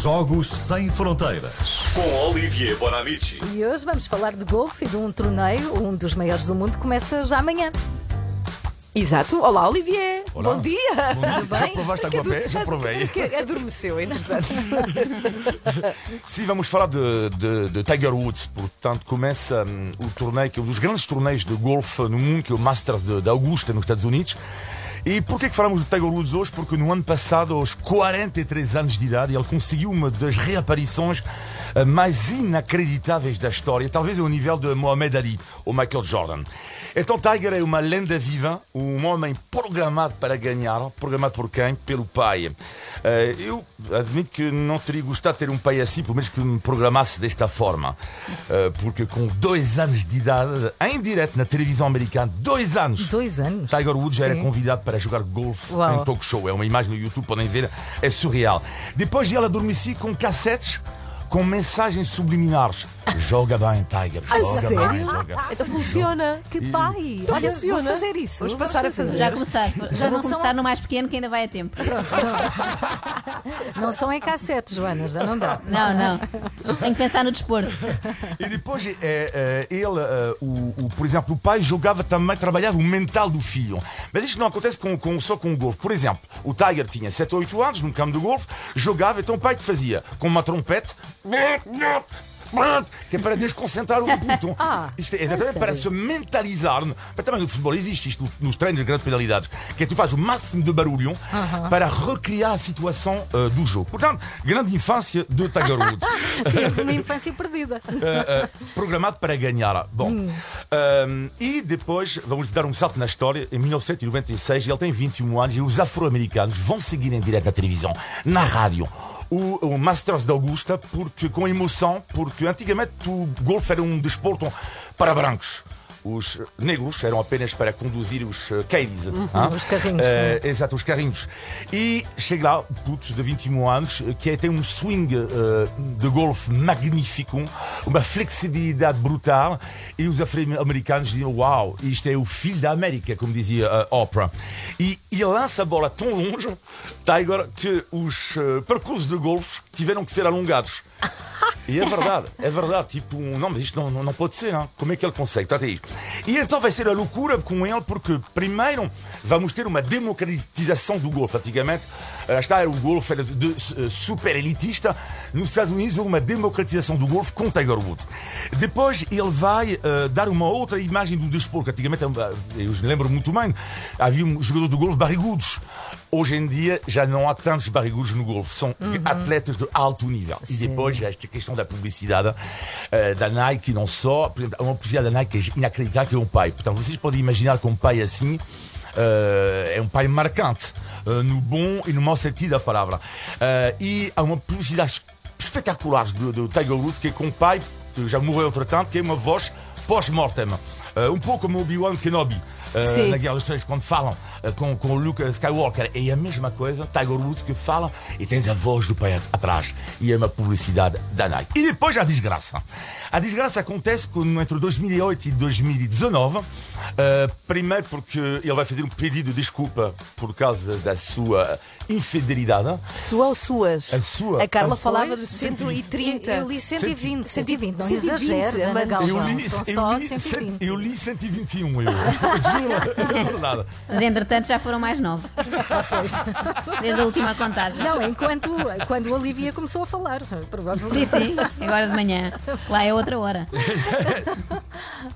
Jogos Sem Fronteiras com Olivier Bonamici. E hoje vamos falar de golfe e de um torneio, um dos maiores do mundo, começa já amanhã. Exato. Olá, Olivier. Olá. Bom dia. Tudo Já bem? provaste Acho que água a pé? Já provei. que Adormeceu, entretanto. Sim, vamos falar de, de- de Tiger Woods. Portanto, começa hum, o torneio, que é um dos grandes torneios de golfe no mundo, que é o Masters de, de Augusta, nos Estados Unidos. E por que falamos de Tiger Woods hoje? Porque no ano passado, aos 43 anos de idade, ele conseguiu uma das reaparições eh, mais inacreditáveis da história, talvez ao nível de Mohamed Ali ou Michael Jordan. Então, Tiger é uma lenda viva, um homem programado para ganhar, programado por quem? Pelo pai. Eh, eu admito que não teria gostado de ter um pai assim, pelo menos que me programasse desta forma. Eh, porque com dois anos de idade, em direto na televisão americana, dois anos, Dois anos. Tiger Woods já era convidado para jogar golfe Uau. em talk show. É uma imagem no YouTube, podem ver, é surreal. Depois ele adormeci com cassetes com mensagens subliminares. Joga bem, Tiger. Joga bem, sério? joga. Então funciona. Que pai. Então Olha, funciona. vou fazer isso. Vamos vou passar a fazer. Já começar. Já Já não vou são- começar no mais pequeno que ainda vai a tempo. Não são em cassete, Joana, já não dá. Não, não. Tenho que pensar no desporto. E depois, é, é, ele, é, o, o- por exemplo, o pai jogava também, trabalhava o mental do filho. Mas isto não acontece com, com- só com o golfe. Por exemplo, o Tiger tinha 7 ou 8 anos num campo de golfe, jogava, então o pai que fazia? Com uma trompete. Que é para desconcentrar o puto. Ah, isto é, é exatamente para se mentalizar. Mas também no futebol existe isto, nos treinos de grandes penalidades, que é tu fazes o máximo de barulho para recriar a situação eh, do jogo. Portanto, grande infância do Woods. Teve uma infância perdida. Uh, uh, programado para ganhar. Bom, um, e depois vamos dar um salto na história. Em 1996, ele tem 21 anos e os afro-americanos vão seguir em direto na televisão, na rádio. O, o Masters de Augusta, porque, com emoção, porque antigamente o golfe era um desporto para brancos. Os negros eram apenas para conduzir os uh, caddies. ah? os carrinhos, Eh, Exato, os carrinhos. E chega lá, o puto de 21 anos, que é- tem um swing eh, de golfe magnífico, uma flexibilidade brutal, e os afro-americanos dizem: Uau, isto é o filho da América, como dizia a Oprah. E, lança a bola tão longe, Tiger, que os eh, percursos de golfe tiveram que ser alongados. E é verdade, é verdade. Tipo, não, mas isto não, não, pode ser, não. Como é que ele consegue? É isto. E então vai ser a loucura com ele, porque primeiro vamos ter uma democratização do golfe. Antigamente, lá está, o golfe era de, de- eh, super elitista. Nos Estados Unidos uma democratização do golfe com Tiger Woods. Depois ele vai eh, dar uma outra imagem do desporto. Antigamente, eh, eu lembro muito bem, havia um jogador de golfe barrigudos. Hoje em dia já não há tantos barrigudos no golfe. São atletas de alto nível. E Sim. depois já esta questão da publicidade eh, da Nike, não só. Por exemplo, uma publicidade da Nike é inacreditável, que é um pai. Portanto, vocês podem imaginar que um pai assim eh, é um pai marcante, eh, no bom e no mau sentido da palavra. E há uma publicidade espetacular do, do Tiger Woods, que é com um pai, que já morreu entretanto, que é uma voz pós-mortem. Um pouco como Obi-Wan Kenobi. Guerra dos Três, quando falam eh, com, com o Luke Skywalker, é a mesma coisa, Tiger Woods que fala e tens a voz do pai at- atrás. E é uma publicidade da Nike. E depois a desgraça. A desgraça acontece quando, entre 2008 e 2019. Eh, primeiro porque ele vai fazer um pedido de desculpa por causa da sua infidelidade. Sua ou suas? A sua. A Carla A falava de Eu, 130. eu li 120, 120, não 120, exageres, Ana. Galvão. Eu li, São eu, só li, 120. eu li 121, eu. Juro, é verdade. Mas entretanto já foram mais nove. Desde a última contagem. Não, enquanto quando a Olivia começou a falar, Sim, provavelmente. sim. Agora de manhã. Lá é outra hora.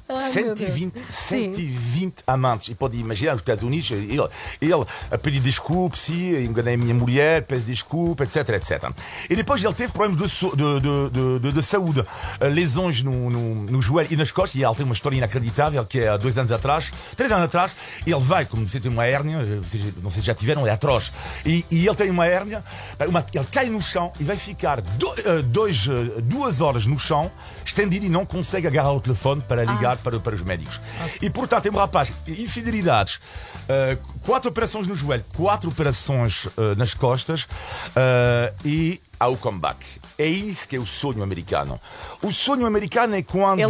Ai, meu Deus. 120, Sim. 120 amantes. E pode imaginar, nos Estados Unidos, ele, ele a pedir desculpa, sim, enganei a minha mulher, peço desculpa, etc, etc. E depois ele teve problemas de, de, de, de- de- de saúde, eh, lesões no, no, no joelho e nas costas, e ele tem uma história inacreditável, que é há dois anos atrás, três anos atrás, ele vai, como você tem uma hérnia, eh, não sei se já tiveram, é atroz, e, e ele tem uma hérnia, uma- ele cai no chão e vai ficar do- eh, dois, duas horas no chão, estendido e não consegue agarrar o telefone para ligar para, para os médicos. E portanto, tem um rapaz, infidelidades, eh, quatro operações no joelho, quatro operações eh, nas costas eh, e há o comeback. É isso que é o sonho americano. O sonho americano é quando É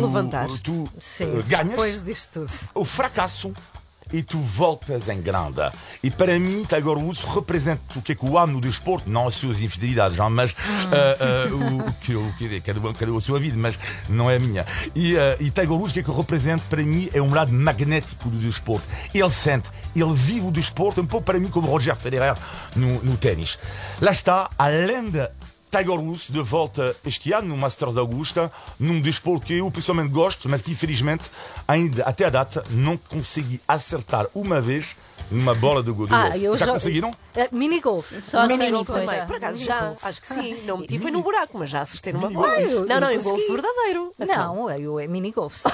tu Sim, ganhas depois tudo. o fracasso e tu voltas em grande. E para mim, Tiger Woods representa o que é que o amo no desporto, não as suas infidelidades, não, mas ah, ah, o, o que o que cada um cada a sua vida, mas não é a minha. E, ah, e Tiger Woods, o que é que representa para mim é um lado magnético do desporto. Ele sente, ele vive o desporto, um pouco para mim como Roger Federer no, no ténis. Lá está, além de Tiger Woods de volta este ano no Masters de Augusta, num desporto que eu pessoalmente gosto, mas que infelizmente ainda até a data não consegui acertar uma vez numa bola de, go- de Ah, golfe. eu Já já. conseguiram? Eh, mini golf. Só mini sei golf também. Por acaso já, acho que sim. Não meti foi num buraco, mas já acertei numa Mini bola. golf. eu- Não, não, em consegui. golfe verdadeiro. Então, Não, eu é mini golf.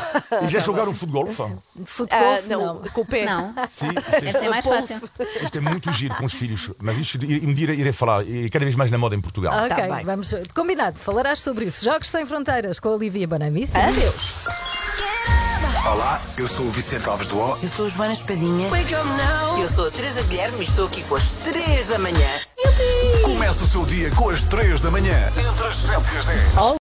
E já jogaram futebol? Futebol, Ah, não. não, com o pé. Não, Sim, deve ser mais fácil. isto é muito giro com os filhos, mas isto um dia irei falar, e cada vez mais na moda em Portugal. Ok, bem. vamos. Combinado, falarás sobre isso. Jogos Sem Fronteiras com a Olivia Bonamici. Adeus. Olá, eu sou o Vicente Alves do O. Eu sou a Joana Espadinha. Eu sou a Teresa Guilherme e estou aqui com as 3 da manhã. Começa o seu dia com as 3 da manhã. Entre as 7 e as 10.